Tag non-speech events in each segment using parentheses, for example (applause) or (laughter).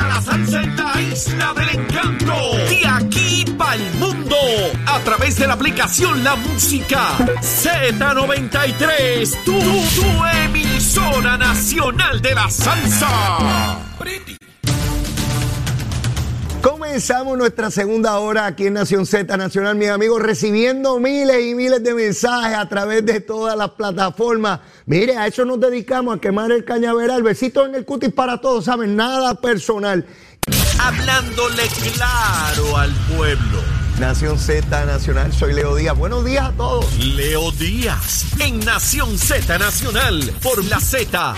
la salsa en la isla del encanto. De aquí para el mundo. A través de la aplicación La Música Z93. Tu, tu emisora nacional de la salsa. Comenzamos nuestra segunda hora aquí en Nación Z Nacional, mis amigos, recibiendo miles y miles de mensajes a través de todas las plataformas. Mire, a eso nos dedicamos, a quemar el cañaveral. Besitos en el cutis para todos, ¿saben? Nada personal. Hablándole claro al pueblo. Nación Z Nacional, soy Leo Díaz. Buenos días a todos. Leo Díaz en Nación Z Nacional por la Z.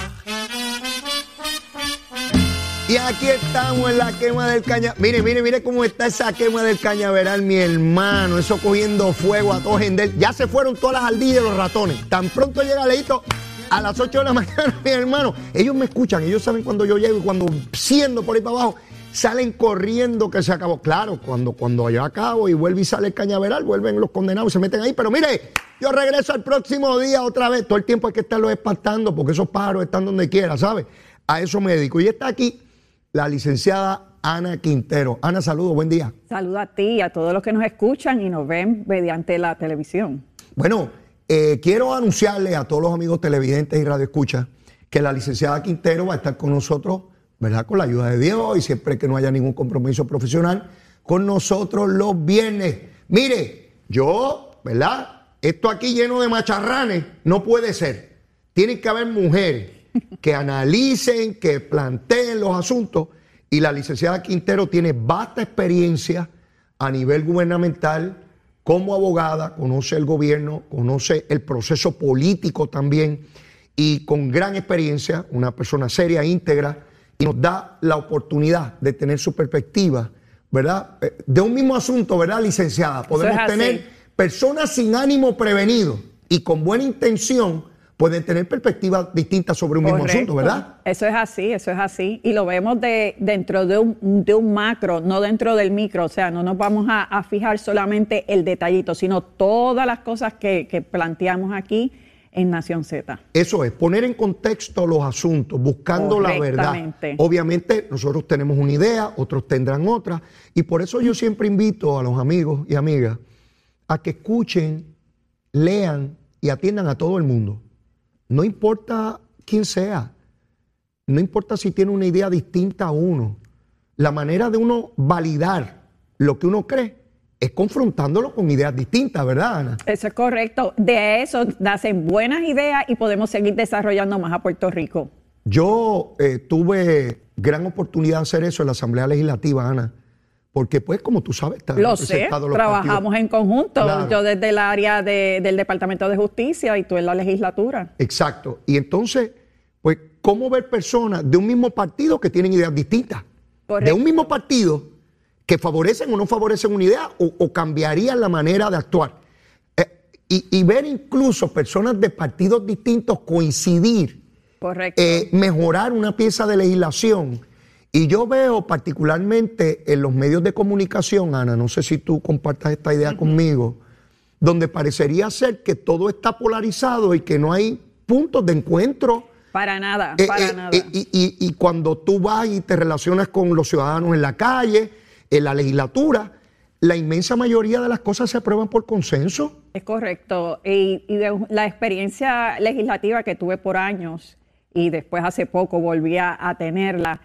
Y aquí estamos en la quema del cañaveral. Mire, mire, mire cómo está esa quema del cañaveral, mi hermano. Eso cogiendo fuego a todo gender. Ya se fueron todas las ardillas y los ratones. Tan pronto llega Leito a las 8 de la (laughs) mañana, mi hermano. Ellos me escuchan, ellos saben cuando yo llego y cuando siendo por ahí para abajo, salen corriendo que se acabó. Claro, cuando, cuando yo acabo y vuelve y sale el cañaveral, vuelven los condenados y se meten ahí. Pero mire, yo regreso al próximo día otra vez. Todo el tiempo hay que estarlos espantando porque esos pájaros están donde quiera, ¿sabes? A eso me dedico. Y está aquí la licenciada Ana Quintero. Ana, saludos, buen día. Saludo a ti y a todos los que nos escuchan y nos ven mediante la televisión. Bueno, eh, quiero anunciarle a todos los amigos televidentes y radioescuchas que la licenciada Quintero va a estar con nosotros, ¿verdad? Con la ayuda de Dios y siempre que no haya ningún compromiso profesional, con nosotros los viernes. Mire, yo, ¿verdad? Esto aquí lleno de macharranes no puede ser. Tienen que haber mujeres que analicen, que planteen los asuntos. Y la licenciada Quintero tiene vasta experiencia a nivel gubernamental como abogada, conoce el gobierno, conoce el proceso político también y con gran experiencia, una persona seria, íntegra, y nos da la oportunidad de tener su perspectiva, ¿verdad? Eh, De un mismo asunto, ¿verdad, licenciada? Podemos tener personas sin ánimo prevenido y con buena intención pueden tener perspectivas distintas sobre un mismo asunto, ¿verdad? Eso es así, eso es así. Y lo vemos de, dentro de un, de un macro, no dentro del micro. O sea, no nos vamos a, a fijar solamente el detallito, sino todas las cosas que, que planteamos aquí en Nación Z. Eso es, poner en contexto los asuntos, buscando la verdad. Obviamente nosotros tenemos una idea, otros tendrán otra, y por eso yo siempre invito a los amigos y amigas a que escuchen, lean y atiendan a todo el mundo. No importa quién sea, no importa si tiene una idea distinta a uno. La manera de uno validar lo que uno cree es confrontándolo con ideas distintas, ¿verdad, Ana? Eso es correcto. De eso nacen buenas ideas y podemos seguir desarrollando más a Puerto Rico. Yo eh, tuve gran oportunidad de hacer eso en la Asamblea Legislativa, Ana, porque pues como tú sabes, están Lo sé, representados los trabajamos partidos. en conjunto. Claro. Yo desde el área de- del Departamento de Justicia y tú en la legislatura. Exacto. Y entonces, pues, ¿cómo ver personas de un mismo partido que tienen ideas distintas? Correcto. De un mismo partido que favorecen o no favorecen una idea o, o cambiarían la manera de actuar. Eh, y, y ver incluso personas de partidos distintos coincidir Correcto. eh, mejorar una pieza de legislación. Y yo veo particularmente en los medios de comunicación, Ana, no sé si tú compartas esta idea conmigo, donde parecería ser que todo está polarizado y que no hay puntos de encuentro. para nada, Eh, para eh, nada. eh, y, y- y cuando tú vas y te relacionas con los ciudadanos en la calle, en la legislatura, la inmensa mayoría de las cosas se aprueban por consenso. Es correcto. Y, y de la experiencia legislativa que tuve por años y después hace poco volví a, a tenerla,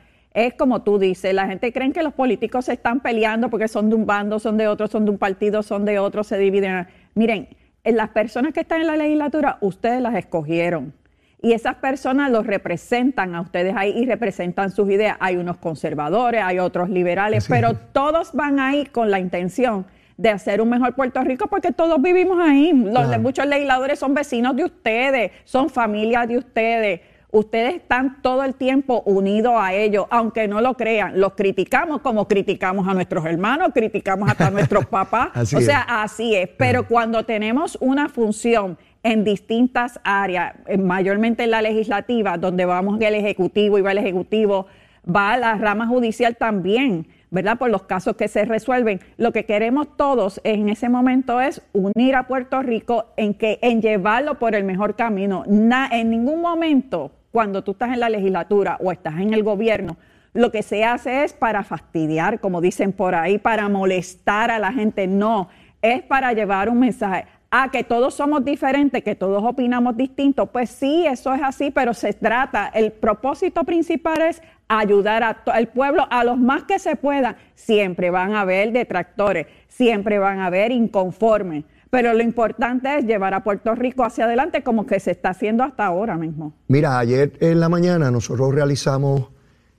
es como tú dices, la gente cree que los políticos se están peleando porque son de un bando, son de otro, son de un partido, son de otro, se dividen. Miren, en las personas que están en la legislatura, ustedes las escogieron. Y esas personas los representan a ustedes ahí y representan sus ideas. Hay unos conservadores, hay otros liberales, pero todos van ahí con la intención de hacer un mejor Puerto Rico porque todos vivimos ahí. Los. Muchos legisladores son vecinos de ustedes, son familias de ustedes. Ustedes están todo el tiempo unidos a ellos, aunque no lo crean. Los criticamos como criticamos a nuestros hermanos, criticamos hasta a nuestros (laughs) papás. Así o sea, es. así es. Pero cuando tenemos una función en distintas áreas, eh, mayormente en la legislativa, donde vamos el Ejecutivo y va el Ejecutivo, va a la rama judicial también, ¿verdad? Por los casos que se resuelven. Lo que queremos todos en ese momento es unir a Puerto Rico en, que, en llevarlo por el mejor camino. En ningún momento, cuando tú estás en la legislatura o estás en el gobierno, lo que se hace es para fastidiar, como dicen por ahí, para molestar a la gente. No, es para llevar un mensaje. Ah, que todos somos diferentes, que todos opinamos distinto. Pues sí, eso es así, pero se trata, el propósito principal es ayudar a al pueblo, a los más que se pueda. Siempre van a haber detractores, siempre van a haber inconformes, pero lo importante es llevar a Puerto Rico hacia adelante como que se está haciendo hasta ahora mismo. Mira, ayer en la mañana nosotros realizamos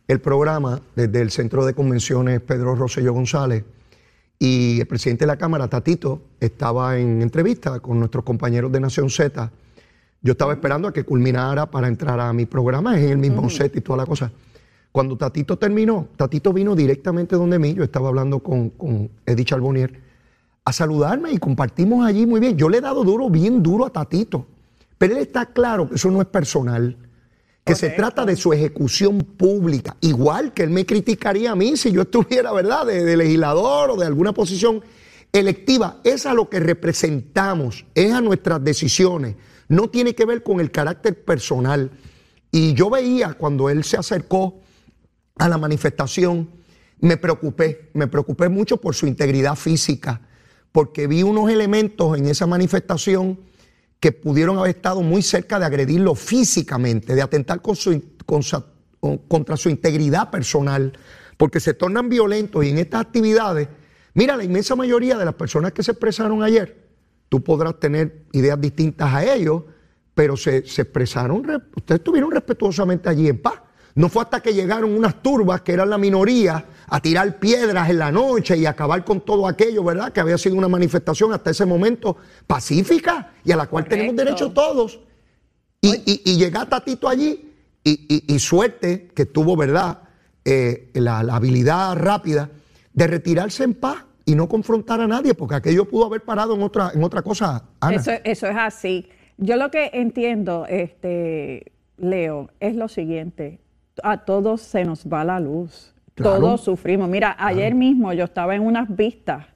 el programa desde el Centro de Convenciones Pedro Rosselló González y el presidente de la Cámara, Tatito, estaba en entrevista con nuestros compañeros de Nación Z. Yo estaba esperando a que culminara para entrar a mi programa, es en el mismo set y toda la cosa. Cuando Tatito terminó, Tatito vino directamente donde mí, yo estaba hablando con, con Eddie Charbonnier, a saludarme y compartimos allí muy bien. Yo le he dado duro, bien duro a Tatito, pero él está claro que eso no es personal, que se trata de su ejecución pública, igual que él me criticaría a mí si yo estuviera, ¿verdad?, de, de legislador o de alguna posición electiva. Es a lo que representamos, es a nuestras decisiones, no tiene que ver con el carácter personal. Y yo veía cuando él se acercó a la manifestación, me preocupé, me preocupé mucho por su integridad física, porque vi unos elementos en esa manifestación que pudieron haber estado muy cerca de agredirlo físicamente, de atentar contra su integridad personal, porque se tornan violentos y en estas actividades, mira, la inmensa mayoría de las personas que se expresaron ayer, tú podrás tener ideas distintas a ellos, pero se, se expresaron, re- ustedes estuvieron respetuosamente allí en paz. No fue hasta que llegaron unas turbas que eran la minoría a tirar piedras en la noche y acabar con todo aquello, ¿verdad? Que había sido una manifestación hasta ese momento pacífica y a la cual tenemos derecho todos. Y, y, y llega Tatito allí y, y- y suerte que tuvo, ¿verdad? Eh, la, la habilidad rápida de retirarse en paz y no confrontar a nadie, porque aquello pudo haber parado en otra, en otra cosa, Ana. Eso, eso es así. Yo lo que entiendo, este, Leo, es lo siguiente. A todos se nos va la luz. Claro. Todos sufrimos. Mira, ayer mismo yo estaba en unas vistas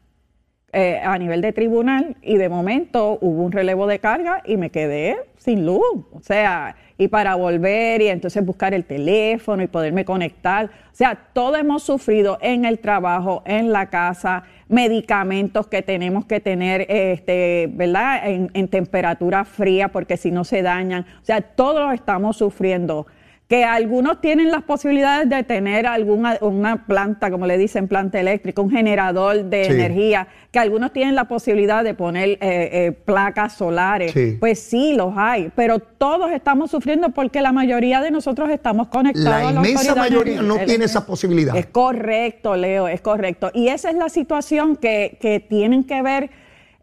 eh, a nivel de tribunal y de momento hubo un relevo de carga y me quedé sin luz. O sea, y para volver y entonces buscar el teléfono y poderme conectar. O sea, todos hemos sufrido en el trabajo, en la casa, medicamentos que tenemos que tener, este, ¿verdad? En, en temperatura fría porque si no se dañan. O sea, todos estamos sufriendo que algunos tienen las posibilidades de tener alguna una planta, como le dicen, planta eléctrica, un generador de Sí. energía, que algunos tienen la posibilidad de poner eh, eh, placas solares. Sí. Pues sí, los hay, pero todos estamos sufriendo porque la mayoría de nosotros estamos conectados. La a inmensa autoridad mayoría no tiene esa posibilidad. Es correcto, Leo, es correcto. Y esa es la situación que, que tienen que ver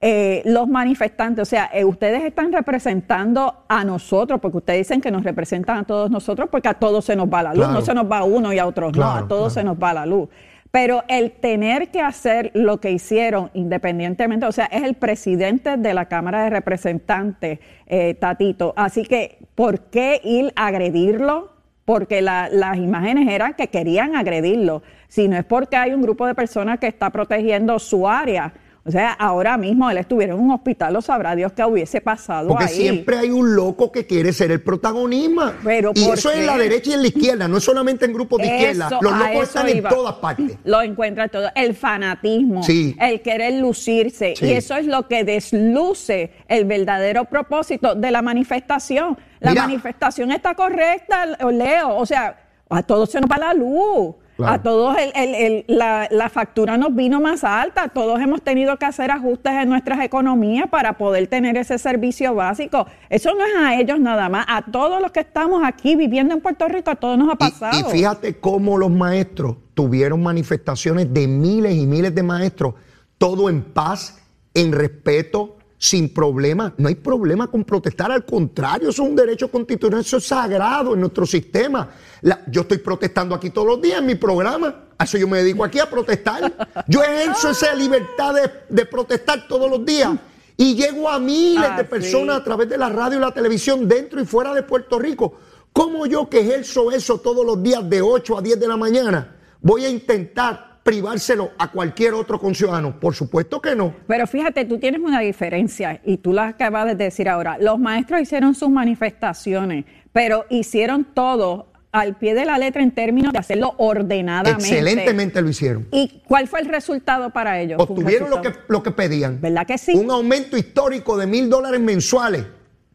eh, los manifestantes. O sea, eh, ustedes están representando a nosotros, porque ustedes dicen que nos representan a todos nosotros, porque a todos se nos va la luz. Claro. No se nos va a uno y a otros no, a todos claro. se nos va la luz. Pero el tener que hacer lo que hicieron independientemente, o sea, es el presidente de la Cámara de Representantes, eh, Tatito. Así que, ¿por qué ir a agredirlo? Porque la- las imágenes eran que querían agredirlo. Si no es porque hay un grupo de personas que está protegiendo su área. O sea, ahora mismo él estuviera en un hospital, lo sabrá Dios que hubiese pasado Porque ahí. siempre hay un loco que quiere ser el protagonista. Pero y ¿por eso es en qué? la derecha y en la izquierda, no es solamente en grupos de izquierda. Los locos están en todas partes. Lo encuentra todo. El fanatismo, Sí. el querer lucirse. Sí. Y eso es lo que desluce el verdadero propósito de la manifestación. La Mira. manifestación está correcta, Leo. O sea, a todos se nos va la luz. Claro. A todos el- el- el- la, la factura nos vino más alta. Todos hemos tenido que hacer ajustes en nuestras economías para poder tener ese servicio básico. Eso no es a ellos nada más. A todos los que estamos aquí viviendo en Puerto Rico, a todos nos ha Y- pasado. Y, fíjate cómo los maestros tuvieron manifestaciones de miles y miles de maestros, todo en paz, en respeto, sin problema. No hay problema con protestar, al contrario, eso es un derecho constitucional, eso es sagrado en nuestro sistema. La- yo estoy protestando aquí todos los días en mi programa, a eso yo me dedico aquí a protestar. Yo ejerzo esa libertad de, de protestar todos los días y llego a miles Ah, de sí. personas a través de la radio y la televisión dentro y fuera de Puerto Rico. ¿Cómo yo que ejerzo eso todos los días de 8 a 10 de la mañana voy a intentar privárselo a cualquier otro conciudadano? Por supuesto que no. Pero fíjate, tú tienes una diferencia y tú la acabas de decir ahora. Los maestros hicieron sus manifestaciones, pero hicieron todo al pie de la letra en términos de hacerlo ordenadamente. Excelentemente lo hicieron. ¿Y cuál fue el resultado para ellos? Obtuvieron lo que, lo que pedían. ¿Verdad que sí? Un aumento histórico de mil dólares mensuales.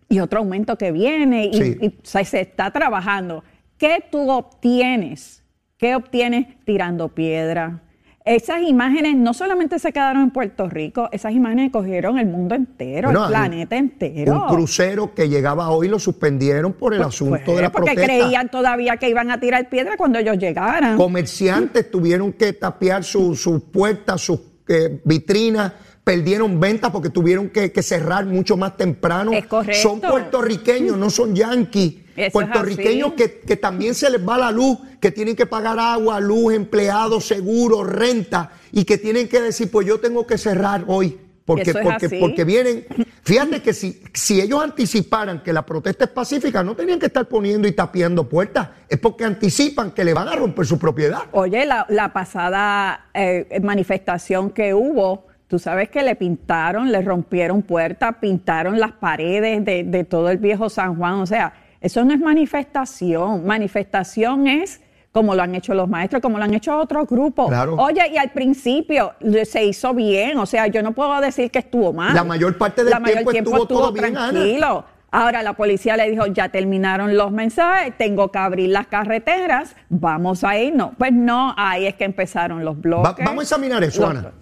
y otro aumento que viene y, Sí. y, o sea, se está trabajando. ¿Qué tú obtienes? ¿Qué obtienes tirando piedra? Esas imágenes no solamente se quedaron en Puerto Rico, esas imágenes cogieron el mundo entero, Bueno, el planeta entero. Un crucero que llegaba hoy lo suspendieron por el Pues, asunto pues, de la porque protesta. creían todavía que iban a tirar piedra cuando ellos llegaran. Comerciantes tuvieron que tapiar sus sus puertas, sus eh, vitrinas, perdieron ventas porque tuvieron que, que cerrar mucho más temprano. Es correcto. Son puertorriqueños, no son yanquis. Eso puertorriqueños que, que también se les va la luz, que tienen que pagar agua, luz, empleados, seguros, renta, y que tienen que decir, pues yo tengo que cerrar hoy. Porque, es porque, así. porque vienen, fíjate que si, si ellos anticiparan que la protesta es pacífica, no tenían que estar poniendo y tapiando puertas, es porque anticipan que le van a romper su propiedad. Oye, la, la pasada eh, manifestación que hubo, tú sabes que le pintaron, le rompieron puertas, pintaron las paredes de, de todo el viejo San Juan. O sea, eso no es manifestación. Manifestación es como lo han hecho los maestros, como lo han hecho otros grupos. Claro. Oye, y al principio se hizo bien, o sea, yo no puedo decir que estuvo mal. La mayor parte del La mayor tiempo estuvo todo bien, Ana. tranquilo. Ahora la policía le dijo, ya terminaron los mensajes, tengo que abrir las carreteras, vamos a irnos. Pues no, ahí es que empezaron los bloques. Va- vamos a examinar eso, Los- Ana.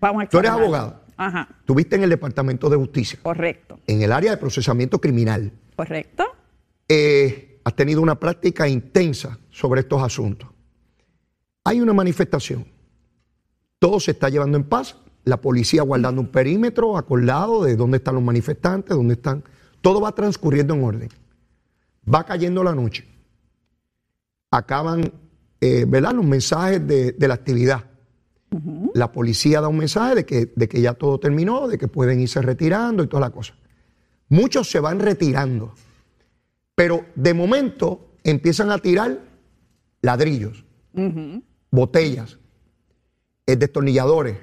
Vamos a Tú eres examinar. abogada. Ajá, Tuviste en el Departamento de Justicia, correcto, en el área de procesamiento criminal. correcto. Eh, has tenido una práctica intensa sobre estos asuntos. Hay una manifestación. Todo se está llevando en paz. La policía guardando un perímetro acordado de dónde están los manifestantes, dónde están. Todo va transcurriendo en orden. Va cayendo la noche. Acaban, eh, ¿verdad? Los mensajes de, de la actividad. La policía da un mensaje de que, de que ya todo terminó, de que pueden irse retirando y toda la cosa. Muchos se van retirando. Pero de momento empiezan a tirar ladrillos, botellas, eh, destornilladores,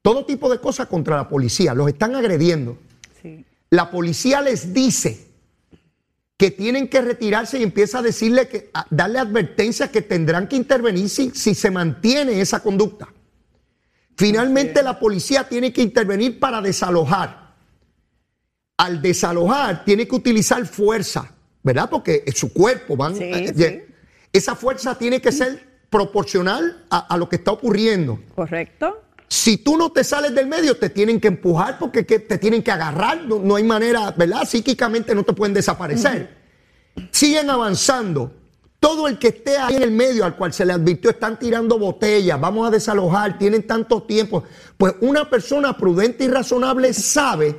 todo tipo de cosas contra la policía. Los están agrediendo. Sí. La policía les dice que tienen que retirarse y empieza a decirle que a darle advertencias que tendrán que intervenir si, si se mantiene esa conducta. Finalmente la policía tiene que intervenir para desalojar. Al desalojar tiene que utilizar fuerza, ¿verdad? Porque es su cuerpo, van. Sí, eh, sí. Esa fuerza tiene que ser proporcional a, a lo que está ocurriendo. Correcto. Si tú no te sales del medio, te tienen que empujar porque que te tienen que agarrar. No, no hay manera, ¿verdad? Psíquicamente no te pueden desaparecer. Siguen avanzando. Todo el que esté ahí en el medio al cual se le advirtió están tirando botellas, vamos a desalojar, tienen tanto tiempo. Pues una persona prudente y razonable sabe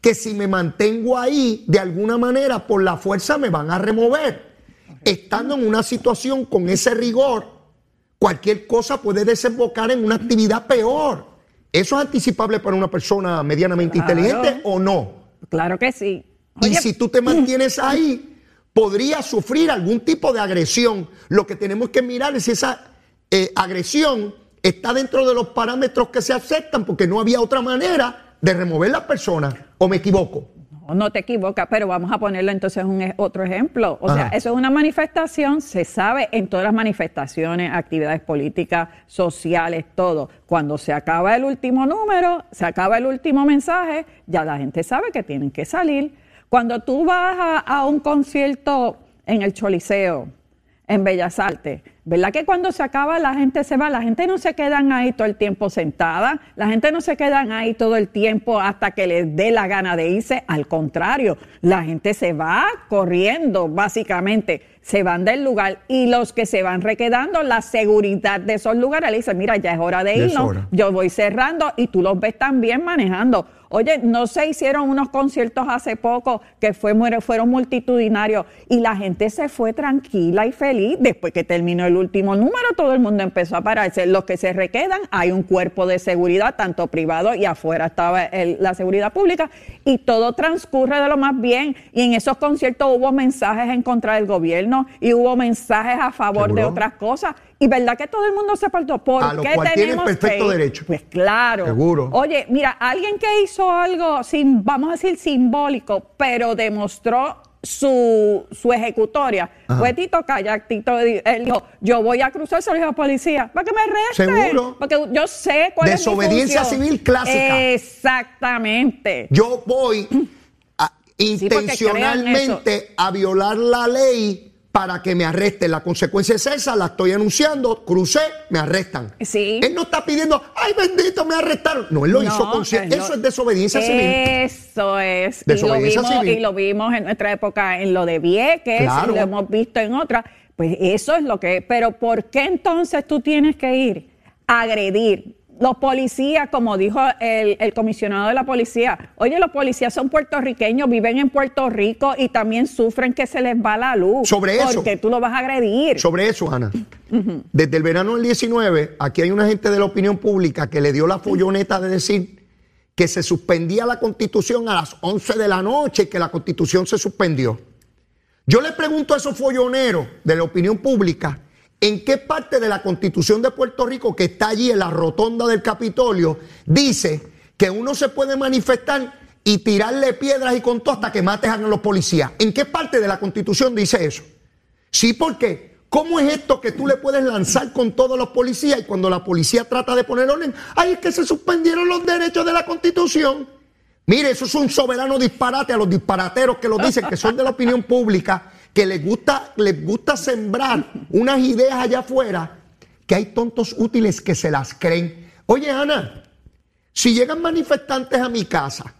que si me mantengo ahí, de alguna manera, por la fuerza me van a remover. Estando en una situación con ese rigor, cualquier cosa puede desembocar en una actividad peor. ¿Eso es anticipable para una persona medianamente Claro. inteligente o no? Claro que sí. y si tú te mantienes (clears throat) ahí, podría sufrir algún tipo de agresión. Lo que tenemos que mirar es si esa eh, agresión está dentro de los parámetros que se aceptan, porque no había otra manera de remover la persona. ¿O me equivoco? No, no te equivocas, pero vamos a ponerlo entonces un e- otro ejemplo. O sea, eso es una manifestación, se sabe en todas las manifestaciones, actividades políticas, sociales, todo. Cuando se acaba el último número, se acaba el último mensaje, ya la gente sabe que tienen que salir. Cuando tú vas a, a un concierto en el Choliseo, en Bellas Artes. ¿Verdad que cuando se acaba la gente se va? La gente no se quedan ahí todo el tiempo sentada, la gente no se quedan ahí todo el tiempo hasta que les dé la gana de irse. Al contrario, la gente se va corriendo, básicamente. se van del lugar y los que se van requedando, la seguridad de esos lugares, le dicen, mira, ya es hora de irnos, hora. yo voy cerrando y tú los ves también manejando. Oye, no se hicieron unos conciertos hace poco que fue, fueron multitudinarios y la gente se fue tranquila y feliz. Después que terminó el último número, todo el mundo empezó a pararse. Los que se requedan, hay un cuerpo de seguridad, tanto privado y afuera estaba el- la seguridad pública, y todo transcurre de lo más bien. Y en esos conciertos hubo mensajes en contra del gobierno y hubo mensajes a favor de otras cosas. Y verdad que todo el mundo se apartó. ¿Por A lo qué cual tienen tenemos perfecto que ir? derecho. Pues claro. Seguro. Oye, mira, alguien que hizo algo, sin, vamos a decir simbólico, pero demostró su, su ejecutoria. Fue Tito Kayak. Tito, él dijo, yo voy a cruzar, se lo dijo a la policía, para que me arresten. Seguro. Porque yo sé cuál es mi Desobediencia civil clásica. Exactamente. Yo voy a- (clears throat) intencionalmente a violar la ley para que me arresten. La consecuencia es esa, la estoy anunciando, crucé, me arrestan. Sí. Él no está pidiendo, ay bendito, me arrestaron. No, él lo hizo consciente. lo- Eso es desobediencia civil. Eso es. Desobediencia y, lo vimos, civil. y lo vimos en nuestra época en lo de Vieques, Claro. y lo hemos visto en otras. Pues eso es lo que es. Pero ¿por qué entonces tú tienes que ir a agredir? Los policías, como dijo el, el comisionado de la policía, oye, los policías son puertorriqueños, viven en Puerto Rico y también sufren que se les va la luz. Sobre eso. Porque tú lo vas a agredir. Sobre eso, Ana. Desde el verano del 19, aquí hay una gente de la opinión pública que le dio la folloneta de decir que se suspendía la constitución a las 11 de la noche y que la constitución se suspendió. Yo le pregunto a esos folloneros de la opinión pública, ¿en qué parte de la constitución de Puerto Rico que está allí en la rotonda del Capitolio dice que uno se puede manifestar y tirarle piedras y con todo hasta que mates a los policías? ¿En qué parte de la constitución dice eso? Sí, porque ¿cómo es esto que tú le puedes lanzar con todos los policías y cuando la policía trata de poner orden, ay, es que se suspendieron los derechos de la constitución? Mire, eso es un soberano disparate a los disparateros que lo dicen, que son de la opinión pública, que les gusta, les gusta sembrar unas ideas allá afuera, que hay tontos útiles que se las creen. Oye, Ana, si llegan manifestantes a mi casa,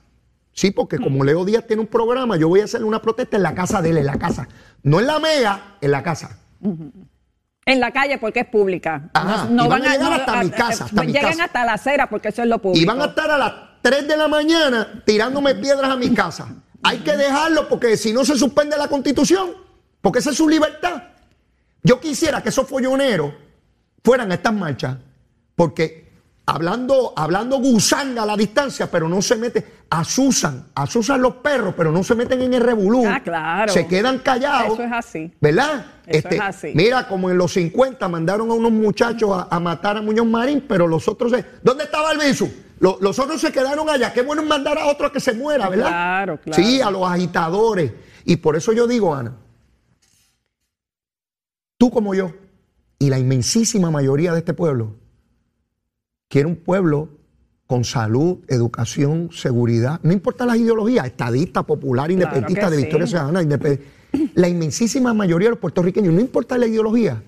sí, porque como Leo Díaz tiene un programa, yo voy a hacer una protesta en la casa de él, en la casa. No en la mea, en la casa. En la calle porque es pública. Ajá, y van a llegar hasta mi casa, hasta mi llegan casa. hasta la acera porque eso es lo público. Y van a estar a las 3 de la mañana tirándome piedras a mi casa. Hay que dejarlo porque si no se suspende la constitución, porque esa es su libertad. Yo quisiera que esos folloneros fueran a estas marchas, porque hablando, hablando gusanga a la distancia, pero no se mete, asusan, asusan los perros, pero no se meten en el revolú. Ah, claro. Se quedan callados. Eso es así. ¿Verdad? Este, Eso es así. Mira, como en los 50 mandaron a unos muchachos a, a matar a Muñoz Marín, pero los otros se. ¿Dónde estaba el bisu? Lo- los otros se quedaron allá. Qué bueno mandar a otro a que se muera, ¿verdad? Claro, claro. Sí, a los agitadores. Y por eso yo digo, Ana, tú como yo, y la inmensísima mayoría de este pueblo, quiere un pueblo con salud, educación, seguridad, no importa las ideologías, estadista, popular, independentista, de sí. Victoria Ciudadana, independ- la inmensísima mayoría de los puertorriqueños, no importa la ideología,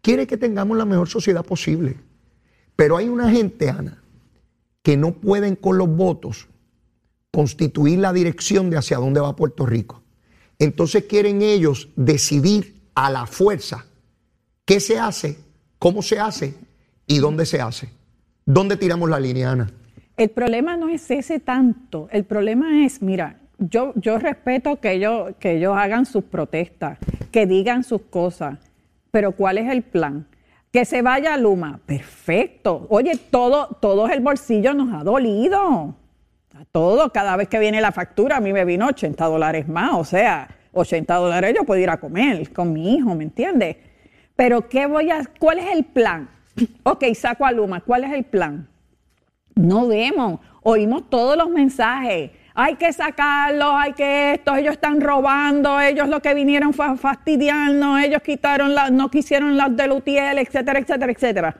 quiere que tengamos la mejor sociedad posible. Pero hay una gente, Ana, que no pueden con los votos constituir la dirección de hacia dónde va Puerto Rico. Entonces quieren ellos decidir a la fuerza qué se hace, cómo se hace y dónde se hace. ¿Dónde tiramos la línea, Ana? El problema no es ese tanto. El problema es, mira, yo, yo respeto que ellos, que ellos hagan sus protestas, que digan sus cosas, pero ¿cuál es el plan? Que se vaya a Luma. Perfecto. Oye, todo, todo el bolsillo nos ha dolido. A todo, cada vez que viene la factura, a mí me vino 80 dólares más. O sea, 80 dólares yo puedo ir a comer con mi hijo, ¿me entiendes? Pero ¿qué voy a, ¿cuál es el plan? (coughs) Ok, saco a Luma, ¿cuál es el plan? No vemos, oímos todos los mensajes. Hay que sacarlos, hay que esto, ellos están robando, ellos lo que vinieron fue a fastidiarnos, ellos quitaron la, no quisieron las de Lutiel, etcétera, etcétera, etcétera.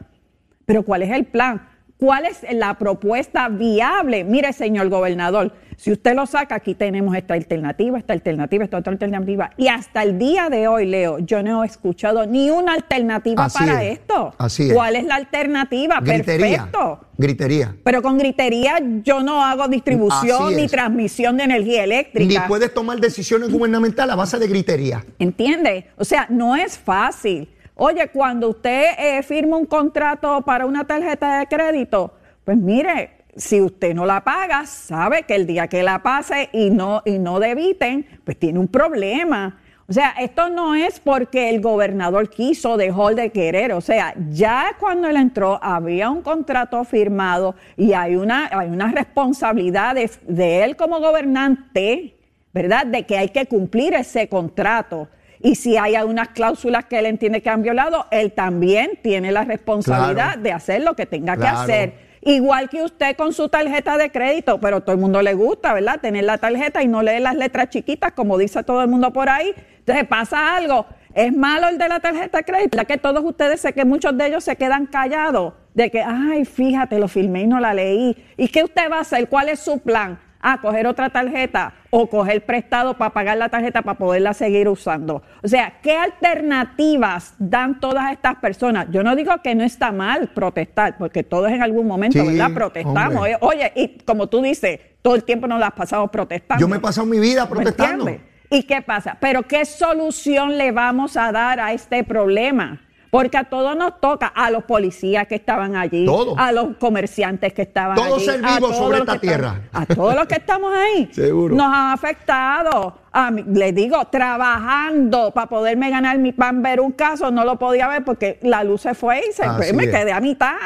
Pero ¿cuál es el plan? ¿Cuál es la propuesta viable? Mire, señor gobernador, Si usted lo saca, aquí tenemos esta alternativa, esta alternativa, esta otra alternativa. Y hasta el día de hoy, Leo, yo no he escuchado ni una alternativa Así para es, esto. así es. ¿Cuál es la alternativa? Gritería. Perfecto. Gritería. Pero con gritería yo no hago distribución ni transmisión de energía Ni eléctrica. puedes tomar decisiones gubernamentales a base de gritería. ¿Entiende? O sea, no es fácil. Oye, cuando usted eh, firma un contrato para una tarjeta de crédito, pues mire, si usted no la paga, sabe que el día que la pase y no, y no debiten, pues tiene un problema. O sea, esto no es porque el gobernador quiso, dejó de querer. O sea, ya cuando él entró había un contrato firmado y hay una, hay una responsabilidad de, de él como gobernante, ¿verdad? De que hay que cumplir ese contrato. Y si hay algunas cláusulas que él entiende que han violado, él también tiene la responsabilidad Claro. de hacer lo que tenga Claro. que hacer. Igual que usted con su tarjeta de crédito, pero todo el mundo le gusta, ¿verdad? Tener la tarjeta y no leer las letras chiquitas, como dice todo el mundo por ahí. Entonces pasa algo. Es malo el de la tarjeta de crédito, ya que todos ustedes sé que muchos de ellos se quedan callados de que, ay, fíjate, lo filmé y no la leí. ¿Y qué usted va a hacer? ¿Cuál es su plan? Ah, coger otra tarjeta o coger prestado para pagar la tarjeta para poderla seguir usando. O sea, ¿qué alternativas dan todas estas personas? Yo no digo que no está mal protestar, porque todos en algún momento, Sí, ¿verdad? Protestamos. hombre. Oye, y como tú dices, todo el tiempo nos las pasamos protestando. Yo me he pasado mi vida ¿Me protestando. ¿Y qué pasa? Pero ¿qué solución le vamos a dar a este problema? Porque a todos nos toca, a los policías que estaban allí, a los comerciantes que estaban Todo allí, ser a vivo todos sobre esta tierra. a todos los que estamos ahí. (laughs) Seguro. Nos han afectado. A mí, les digo, trabajando para poderme ganar mi pan, ver un caso, no lo podía ver porque la luz se fue y se, me quedé a mitad.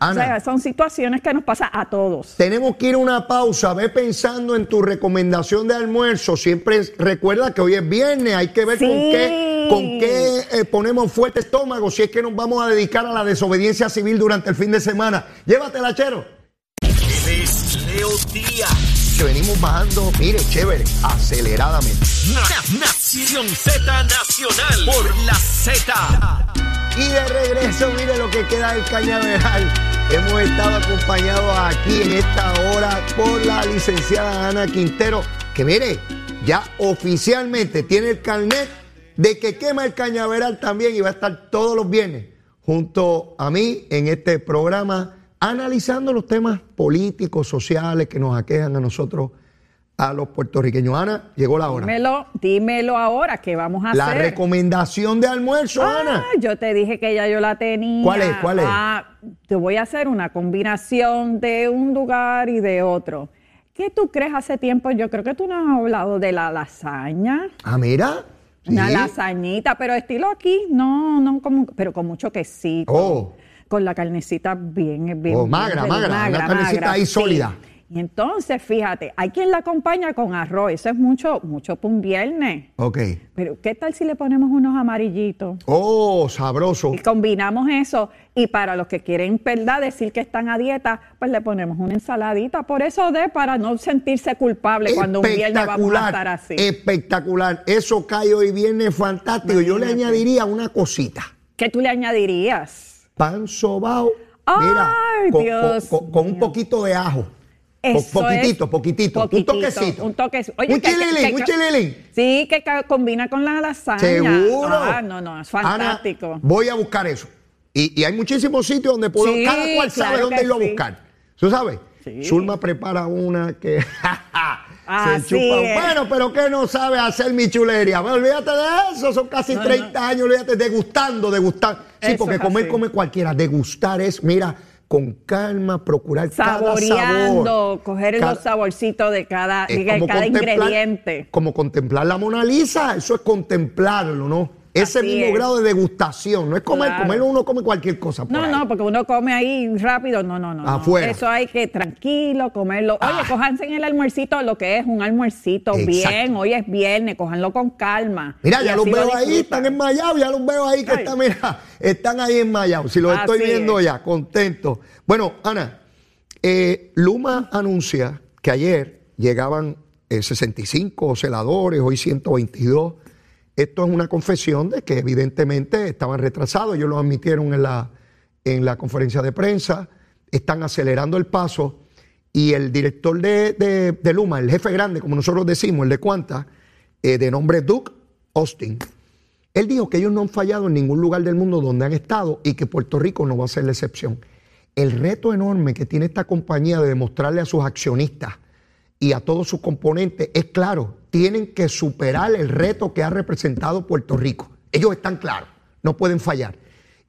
Ana. O sea, son situaciones que nos pasan a todos. Tenemos que ir a una pausa. Ve pensando en tu recomendación de almuerzo. Siempre recuerda que hoy es viernes. Hay que ver con qué, con qué eh, ponemos fuerte estómago si es que nos vamos a dedicar a la desobediencia civil durante el fin de semana. Llévatela, chero. Él es Leo Díaz. Que venimos bajando, mire, chévere, aceleradamente. Na- Nación Z Nacional por la Z. Y de regreso, mire lo que queda del cañaveral. Hemos estado acompañados aquí en esta hora por la licenciada Ana Quintero, que mire, ya oficialmente tiene el carnet de que quema el cañaveral también y va a estar todos los viernes junto a mí en este programa analizando los temas políticos, sociales que nos aquejan a nosotros, a los puertorriqueños. Ana, llegó la hora. Dímelo, dímelo ahora, ¿qué vamos a La hacer? recomendación de almuerzo, Ana. Ah, yo te dije que ya yo la tenía. ¿Cuál es? ¿Cuál es? Ah, te voy a hacer una combinación de un lugar y de otro. ¿Qué tú crees hace tiempo? Yo creo que tú nos has hablado de la lasaña. Ah, mira. Una lasañita, pero estilo aquí, no, no como, pero con mucho quesito. Oh. Con la carnecita bien, bien. Oh, magra, bien magra, una carnecita ahí sólida. Y entonces, fíjate, hay quien la acompaña con arroz. Eso es mucho, mucho para un viernes. Ok. Pero, ¿qué tal si le ponemos unos amarillitos? Oh, sabroso. Y combinamos eso. Y para los que quieren, ¿verdad?, decir que están a dieta, pues le ponemos una ensaladita. Por eso de, para no sentirse culpable cuando un viernes vamos a estar así. Espectacular. Eso cae hoy viernes fantástico. Yo le añadiría una cosita. ¿Qué tú le añadirías? Pan sobao. Ay, con, Dios con- con un poquito de ajo. Eso poquitito, es- poquitito, poquitito, Un toquecito. Un toquecito. un chililín, un chililín. Sí, que combina con la lasaña. Seguro. Ah, no, no, es fantástico. Ana, voy a buscar eso. Y, y hay muchísimos sitios donde puedo. Sí, cada cual sabe claro dónde irlo a buscar. ¿Tú sabes? Sí. Zulma prepara una que. (laughs) Se chupa. es. Bueno, pero que no sabe hacer mi chulería. Bueno, olvídate de eso, son casi No, 30 años, olvídate, degustando, degustar. Sí, Eso porque comer así. come cualquiera. Degustar es, mira, con calma, procurar cada Saboreando, sabor. coger Cada- los saborcitos de cada, de cada ingrediente. Como contemplar la Mona Lisa, eso es contemplarlo, ¿no? Ese Así mismo es. grado de degustación, no es comer, Claro. comer uno come cualquier cosa. por No, ahí. no, porque uno come ahí rápido, no, no, no. no. Afuera. Eso hay que tranquilo, comerlo. Oye, Ah. cojanse en el almuercito lo que es un almuercito Exacto. bien. Hoy es viernes, cojanlo con calma. Mira, ya los lo veo ahí, están enmayados, ya los veo ahí que Ay. están, mira, están ahí enmayados. Si los estoy viendo es. ya, contentos. Bueno, Ana, eh, Luma anuncia que ayer llegaban eh, 65 celadores, hoy 122. Esto es una confesión de que evidentemente estaban retrasados, ellos lo admitieron en la, en la conferencia de prensa, están acelerando el paso. Y el director de, de- Luma, el jefe grande, como nosotros decimos, el de Cuanta, eh, de nombre Duke Austin, él dijo que ellos no han fallado en ningún lugar del mundo donde han estado y que Puerto Rico no va a ser la excepción. El reto enorme que tiene esta compañía de demostrarle a sus accionistas y a todos sus componentes es claro, tienen que superar el reto que ha representado Puerto Rico. Ellos están claros, no pueden fallar.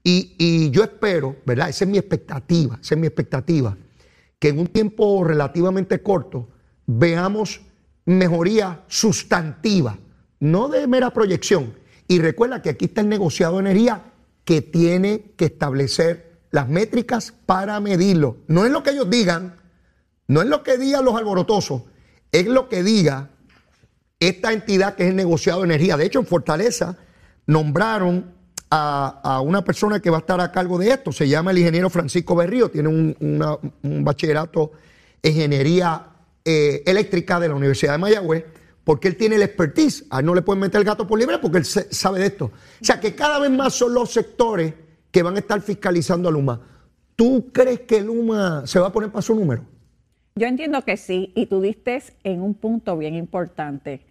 Y, yo espero, ¿verdad? Esa es mi expectativa, esa es mi expectativa, que en un tiempo relativamente corto veamos mejoría sustantiva, no de mera proyección. Y recuerda que aquí está el negociado de energía que tiene que establecer las métricas para medirlo. No es lo que ellos digan, no es lo que digan los alborotosos, es lo que diga esta entidad que es el negociado de energía. De hecho, en Fortaleza nombraron a, una persona que va a estar a cargo de esto. Se llama el ingeniero Francisco Berrío, tiene un, bachillerato en ingeniería eh, eléctrica de la Universidad de Mayagüez, porque él tiene el expertise. A él no le pueden meter el gato por libre porque él sabe de esto. O sea que cada vez más son los sectores que van a estar fiscalizando a Luma. ¿Tú crees que Luma se va a poner para su número? Yo entiendo que sí, y tú diste en un punto bien importante.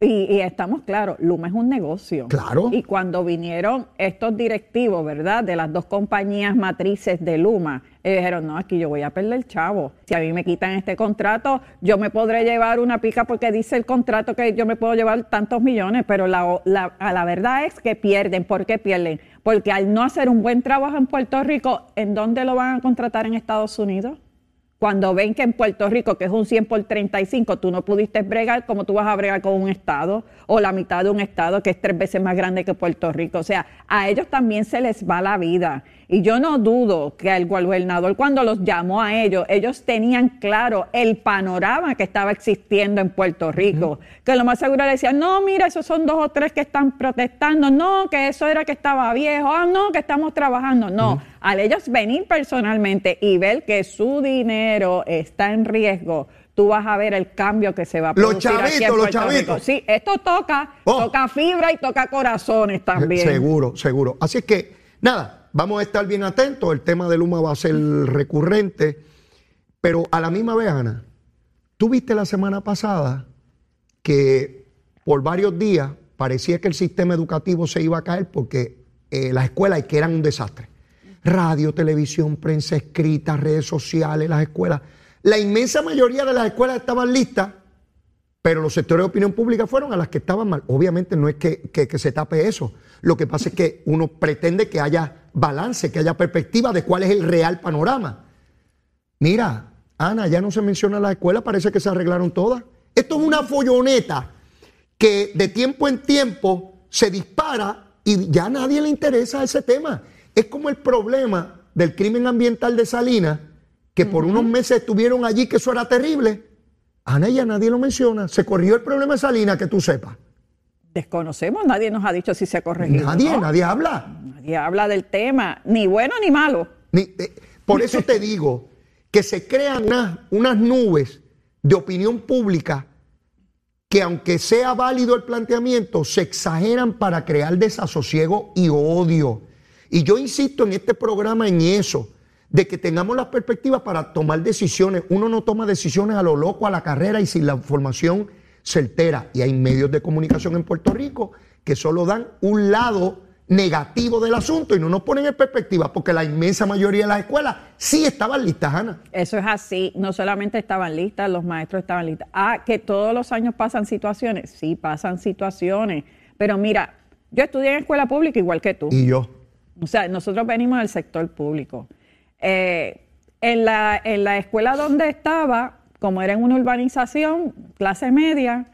Y, y estamos claros, Luma es un negocio. Claro. Y cuando vinieron estos directivos, ¿verdad? De las dos compañías matrices de Luma, dijeron, no, aquí yo voy a perder chavo. Si a mí me quitan este contrato, yo me podré llevar una pica porque dice el contrato que yo me puedo llevar tantos millones, pero la, la- a la verdad es que pierden. ¿Por qué pierden? Porque al no hacer un buen trabajo en Puerto Rico, ¿en dónde lo van a contratar en Estados Unidos? Cuando ven que en Puerto Rico, que es un 100 por 35, tú no pudiste bregar, como tú vas a bregar con un estado o la mitad de un estado que es tres veces más grande que Puerto Rico? O sea, a ellos también se les va la vida. Y yo no dudo que el gobernador cuando los llamó a ellos, ellos tenían claro el panorama que estaba existiendo en Puerto Rico. Que lo más seguro le decían, no, mira, esos son dos o tres que están protestando, no, que eso era que estaba viejo, ah, no, que estamos trabajando. No, al ellos venir personalmente y ver que su dinero está en riesgo, tú vas a ver el cambio que se va a Los producir aquí en chavitos, los chavitos. Rico. Sí, esto toca, Oh. toca fibra y toca corazones también. Seguro, seguro. Así es que, nada, vamos a estar bien atentos. El tema de Luma va a ser recurrente. Pero a la misma vez, Ana, tú viste la semana pasada que por varios días parecía que el sistema educativo se iba a caer porque eh, las escuelas que eran un desastre. Radio, televisión, prensa escrita, redes sociales, las escuelas. La inmensa mayoría de las escuelas estaban listas pero los sectores de opinión pública fueron a las que estaban mal. Obviamente no es que, que- que se tape eso. Lo que pasa es que uno pretende que haya balance, que haya perspectiva de cuál es el real panorama. Mira, Ana, ya no se menciona la escuela, parece que se arreglaron todas. Esto es una folloneta que de tiempo en tiempo se dispara y ya a nadie le interesa ese tema. Es como el problema del crimen ambiental de Salinas, que por unos meses estuvieron allí, que eso era terrible. Ana, ya nadie lo menciona. Se corrigió el problema de Salinas, que tú sepas. Desconocemos, nadie nos ha dicho si se ha corregido. Nadie, ¿no? nadie habla. Nadie habla del tema, ni bueno ni malo. Ni- eh, por eso te digo que se crean unas, unas nubes de opinión pública que aunque sea válido el planteamiento, se exageran para crear desasosiego y odio. Y yo insisto en este programa en eso, de que tengamos las perspectivas para tomar decisiones. Uno no toma decisiones a lo loco, a la carrera y sin la información certera. Y hay medios de comunicación en Puerto Rico que solo dan un lado negativo del asunto y no nos ponen en perspectiva, porque la inmensa mayoría de las escuelas sí estaban listas, Ana. Eso es así, no solamente estaban listas, los maestros estaban listas. Ah, que todos los años pasan situaciones, sí, pasan situaciones. Pero mira, yo estudié en escuela pública igual que tú. Y yo. O sea, nosotros venimos del sector público. Eh, en, la, en la escuela donde estaba, como era en una urbanización, clase media,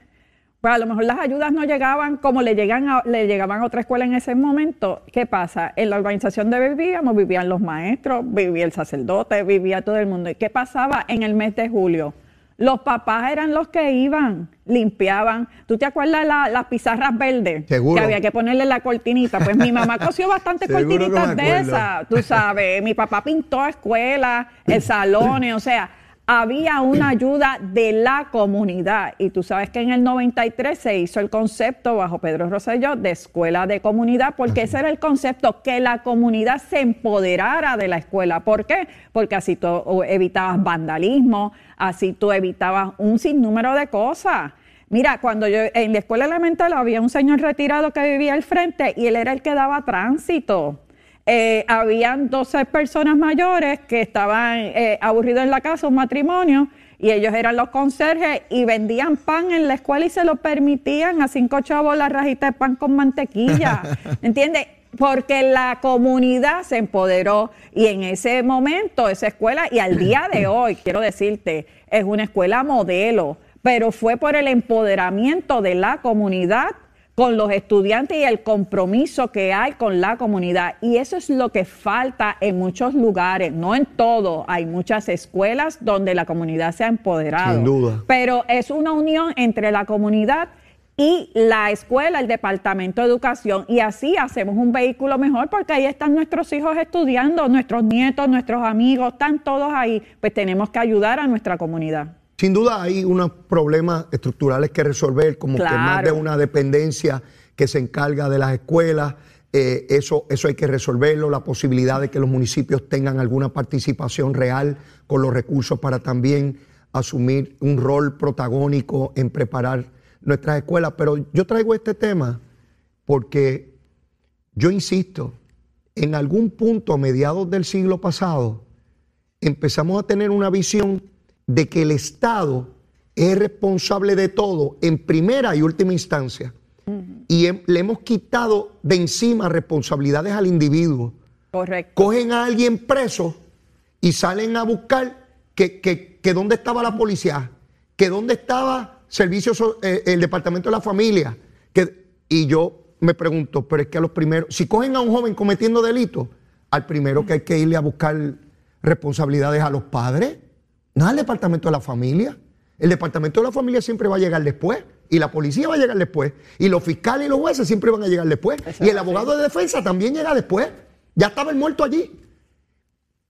pues a lo mejor las ayudas no llegaban como le, llegan a- le llegaban a otra escuela en ese momento. ¿Qué pasa? En la urbanización donde vivíamos, vivían los maestros, vivía el sacerdote, vivía todo el mundo. ¿Y qué pasaba en el mes de julio? Los papás eran los que iban, limpiaban. ¿Tú te acuerdas la- las pizarras verdes? Seguro. Que había que ponerle la cortinita. Pues mi mamá cosió bastantes (laughs) cortinitas de esas, tú sabes. Mi papá pintó escuelas, el salones, o sea, había una (clears throat) ayuda de la comunidad. Y tú sabes que en el 93 se hizo el concepto bajo Pedro Rosselló de escuela de comunidad, porque ese era el concepto, que la comunidad se empoderara de la escuela. ¿Por qué? Porque así tú evitabas vandalismo, así tú evitabas un sinnúmero de cosas. Mira, cuando yo en la escuela elemental había un señor retirado que vivía al frente y él era el que daba tránsito. Eh, habían 12 personas mayores que estaban eh, aburridos en la casa, un matrimonio, y ellos eran los conserjes y vendían pan en la escuela y se lo permitían a cinco chavos la rajita de pan con mantequilla. (laughs) ¿Entiendes? Porque la comunidad se empoderó y en ese momento esa escuela, y al día de (coughs) hoy, quiero decirte, es una escuela modelo, pero fue por el empoderamiento de la comunidad con los estudiantes y el compromiso que hay con la comunidad. Y eso es lo que falta en muchos lugares, no en todo. Hay muchas escuelas donde la comunidad se ha empoderado. Sin duda. Pero es una unión entre la comunidad y la escuela, el departamento de educación, y así hacemos un vehículo mejor porque ahí están nuestros hijos estudiando, nuestros nietos, nuestros amigos, están todos ahí, pues tenemos que ayudar a nuestra comunidad. Sin duda hay unos problemas estructurales que resolver, como que más de una dependencia que se encarga de las escuelas. Eh, eso, eso hay que resolverlo, la posibilidad de que los municipios tengan alguna participación real con los recursos para también asumir un rol protagónico en preparar nuestras escuelas. Pero yo traigo este tema porque yo insisto, en algún punto a mediados del siglo pasado empezamos a tener una visión de que el Estado es responsable de todo en primera y última instancia. Y le hemos quitado de encima responsabilidades al individuo. Correcto. Cogen a alguien preso y salen a buscar que, que, dónde estaba la policía, que dónde estaba servicios, eh, el departamento de la familia. Que, y yo me pregunto, pero es que a los primeros, si cogen a un joven cometiendo delitos, al primero que hay que irle a buscar responsabilidades a los padres no al departamento de la familia. El departamento de la familia siempre va a llegar después. Y la policía va a llegar después. Y los fiscales y los jueces siempre van a llegar después. y el abogado de defensa también llega después. Ya estaba el muerto allí.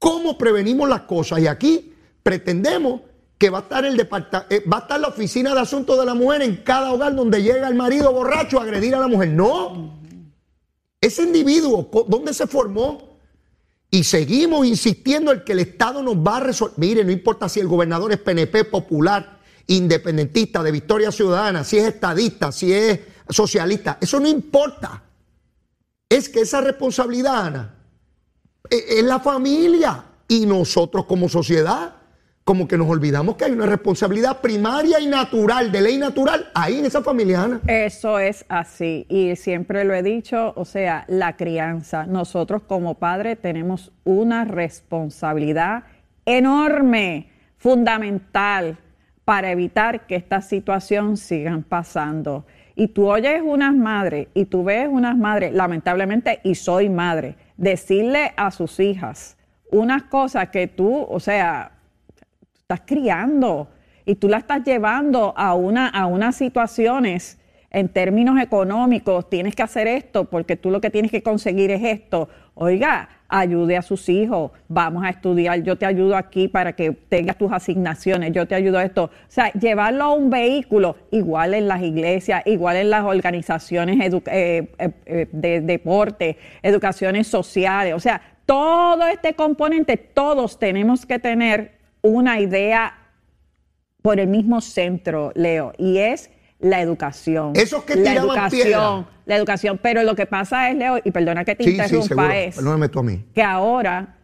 ¿Cómo prevenimos las cosas? Y aquí pretendemos que va a estar el eh, va a estar la oficina de asuntos de la mujer en cada hogar donde llega el marido borracho a agredir a la mujer. No. Ese individuo, ¿dónde se formó? Y seguimos insistiendo en que el Estado nos va a resolver. Mire, no importa si el gobernador es PNP popular, independentista, de Victoria Ciudadana, si es estadista, si es socialista, eso no importa. Es que esa responsabilidad, Ana, e, es la familia y nosotros como sociedad como que nos olvidamos que hay una responsabilidad primaria y natural, de ley natural, ahí en esa familia. Eso es así, y siempre lo he dicho, o sea, la crianza. Nosotros como padres tenemos una responsabilidad enorme, fundamental, para evitar que esta situación sigan pasando. Y tú oyes unas madres, y tú ves unas madres, lamentablemente, y soy madre, decirle a sus hijas unas cosas que tú, o sea, estás criando y tú la estás llevando a, una, a unas situaciones en términos económicos, tienes que hacer esto porque tú lo que tienes que conseguir es esto. Oiga, ayude a sus hijos, vamos a estudiar, yo te ayudo aquí para que tengas tus asignaciones, yo te ayudo a esto. O sea, llevarlo a un vehículo, igual en las iglesias, igual en las organizaciones eh, eh, eh, de deporte, educaciones sociales, o sea, todo este componente, todos tenemos que tener una idea por el mismo centro, Leo, y es la educación. Eso que la educación, la educación. Pero lo que pasa es, Leo, y perdona que te interrumpa, es tú a mí. que ahora,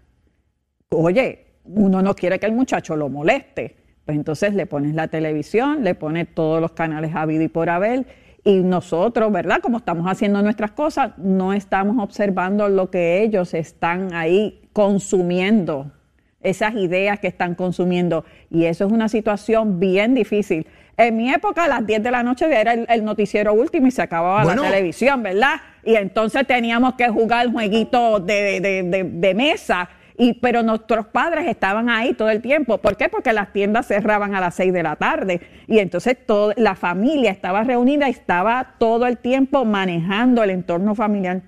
oye, uno no quiere que el muchacho lo moleste. Pues entonces le pones la televisión, le pones todos los canales habido y por haber, y nosotros, ¿verdad? Como estamos haciendo nuestras cosas, no estamos observando lo que ellos están ahí consumiendo esas ideas que están consumiendo. Y eso es una situación bien difícil. En mi época, a las 10 de la noche era el, noticiero último y se acababa la televisión, ¿verdad? Y entonces teníamos que jugar jueguito de, de, de, mesa. Y, pero nuestros padres estaban ahí todo el tiempo. ¿Por qué? Porque las tiendas cerraban a las 6 de la tarde. Y entonces toda la familia estaba reunida y estaba todo el tiempo manejando el entorno familiar.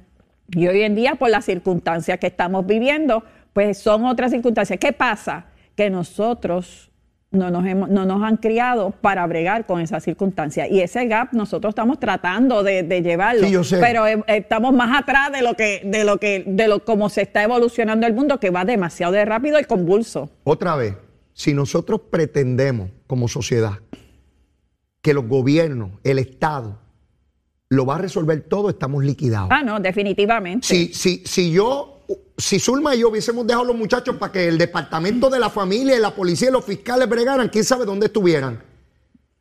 Y hoy en día, por las circunstancias que estamos viviendo, pues son otras circunstancias. ¿Qué pasa? Que nosotros no nos, hemos, no nos han criado para bregar con esa circunstancia. Y ese gap nosotros estamos tratando de, llevarlo. Sí, yo sé. Pero eh, estamos más atrás de lo que, de lo que, de lo como se está evolucionando el mundo, que va demasiado de rápido y convulso. Otra vez, si nosotros pretendemos como sociedad que los gobiernos, el Estado, lo va a resolver todo, estamos liquidados. Ah, no, definitivamente. Si, si, si yo si Zulma y yo hubiésemos dejado a los muchachos para que el departamento de la familia y la policía y los fiscales bregaran, quién sabe dónde estuvieran.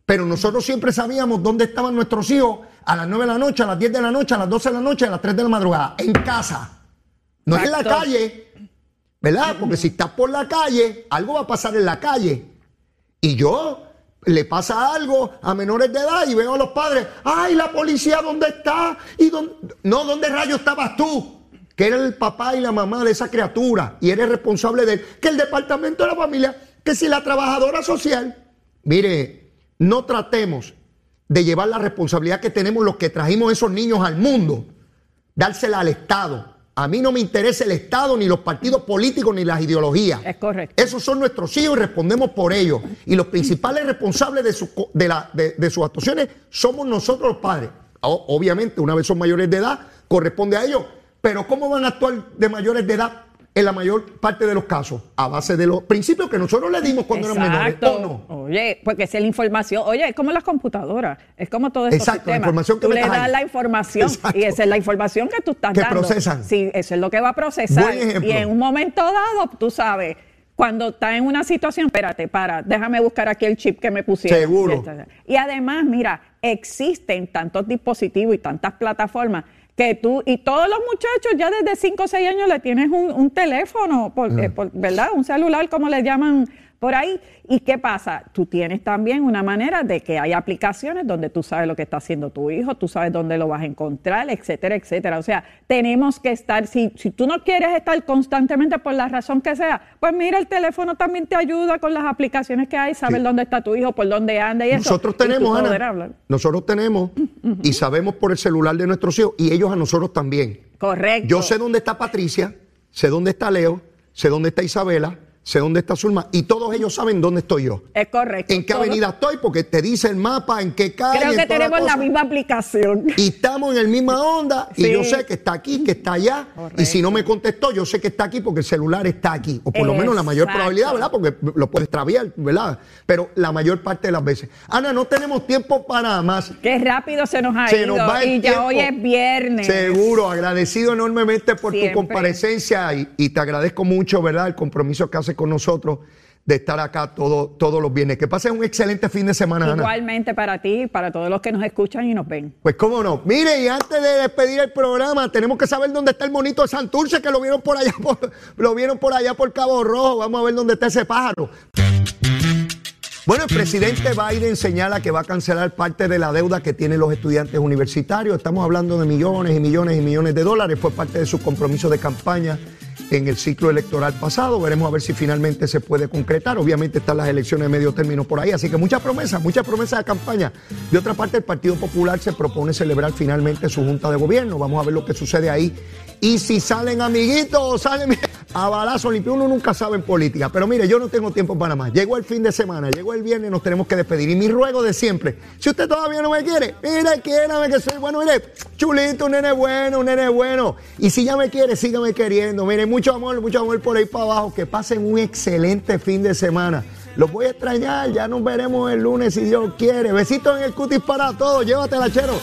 Pero nosotros siempre sabíamos dónde estaban nuestros hijos a las 9 de la noche, a las 10 de la noche, a las 12 de la noche, a las 3 de la madrugada, en casa. No es en la calle, ¿verdad? Porque si estás por la calle, algo va a pasar en la calle. Y yo le pasa algo a menores de edad y veo a los padres, ay, la policía, ¿dónde está? ¿Y dónde? No, ¿dónde rayos estabas tú? Que era el papá y la mamá de esa criatura y eres responsable de él, que el departamento de la familia, que si la trabajadora social, mire, no tratemos de llevar la responsabilidad que tenemos los que trajimos esos niños al mundo, dársela al Estado. A mí no me interesa el Estado, ni los partidos políticos, ni las ideologías. Es correcto. Esos son nuestros hijos y respondemos por ellos. Y los principales responsables de, su, de, de sus actuaciones somos nosotros los padres. Obviamente, una vez son mayores de edad, corresponde a ellos pero ¿cómo van a actuar de mayores de edad en la mayor parte de los casos? A base de los principios que nosotros le dimos cuando eran menores. ¿o no? Oye, porque es la información. Oye, es como las computadoras. Es como todo esto. Exacto, la información que tú le das la información y esa es la información que tú estás que dando. procesan. Sí, eso es lo que va a procesar. Y en un momento dado, tú sabes, cuando está en una situación, espérate, para, déjame buscar aquí el chip que me pusieron. Seguro. Y además, mira, existen tantos dispositivos y tantas plataformas que tú, y todos los muchachos ya desde 5 o 6 años le tienes un, teléfono, eh, por, ¿verdad? Un celular, como le llaman por ahí. ¿Y qué pasa? Tú tienes también una manera de que hay aplicaciones donde tú sabes lo que está haciendo tu hijo, tú sabes dónde lo vas a encontrar, etcétera, etcétera. O sea, tenemos que estar, si, si tú no quieres estar constantemente por la razón que sea, pues mira, el teléfono también te ayuda con las aplicaciones que hay, saber dónde está tu hijo, por dónde anda y eso. Nosotros tenemos, Ana, nosotros tenemos (laughs) y sabemos por el celular de nuestros hijos y ellos a nosotros también. Correcto. Yo sé dónde está Patricia, sé dónde está Leo, sé dónde está Isabela, sé dónde está Zulma y todos ellos saben dónde estoy yo. Es correcto. En qué avenida estoy, porque te dice el mapa, en qué calle. Creo que tenemos la, misma aplicación. Y estamos en el misma onda y yo sé que está aquí, que está allá. Y si no me contestó, yo sé que está aquí porque el celular está aquí. O por lo menos la mayor probabilidad, ¿verdad? Porque lo puedes extraviar, ¿verdad? Pero la mayor parte de las veces. Ana, no tenemos tiempo para más. Qué rápido se nos ha ido. y ya hoy es viernes. Seguro, agradecido enormemente por tu comparecencia y, y te agradezco mucho, ¿verdad? El compromiso que haces con nosotros de estar acá todo, todos los viernes. Que pasen un excelente fin de semana, Igualmente para ti, para todos los que nos escuchan y nos ven. Pues cómo no. Mire, y antes de despedir el programa, tenemos que saber dónde está el monito de Santurce, que lo vieron por allá, por, (laughs) lo vieron por allá por Cabo Rojo. Vamos a ver dónde está ese pájaro. Bueno, el presidente Biden señala que va a cancelar parte de la deuda que tienen los estudiantes universitarios. Estamos hablando de millones y millones y millones de dólares. Fue parte de su compromiso de campaña en el ciclo electoral pasado. Veremos a ver si finalmente se puede concretar. Obviamente están las elecciones de medio término por ahí, así que muchas promesas, muchas promesas de campaña. De otra parte, el Partido Popular se propone celebrar finalmente su junta de gobierno. Vamos a ver lo que sucede ahí. Y si salen amiguitos, salen a balazo limpio, uno nunca sabe en política. Pero mire, yo no tengo tiempo para más. Llegó el fin de semana, llegó el viernes, nos tenemos que despedir. Y mi ruego de siempre, si usted todavía no me quiere, mire, quiérame que soy bueno, mire, chulito, un nene bueno, un nene bueno. Y si ya me quiere, sígame queriendo. Mire, mucho amor, mucho amor por ahí para abajo. Que pasen un excelente fin de semana. Los voy a extrañar, ya nos veremos el lunes si Dios quiere. Besitos en el cutis para todos, llévatela, chero.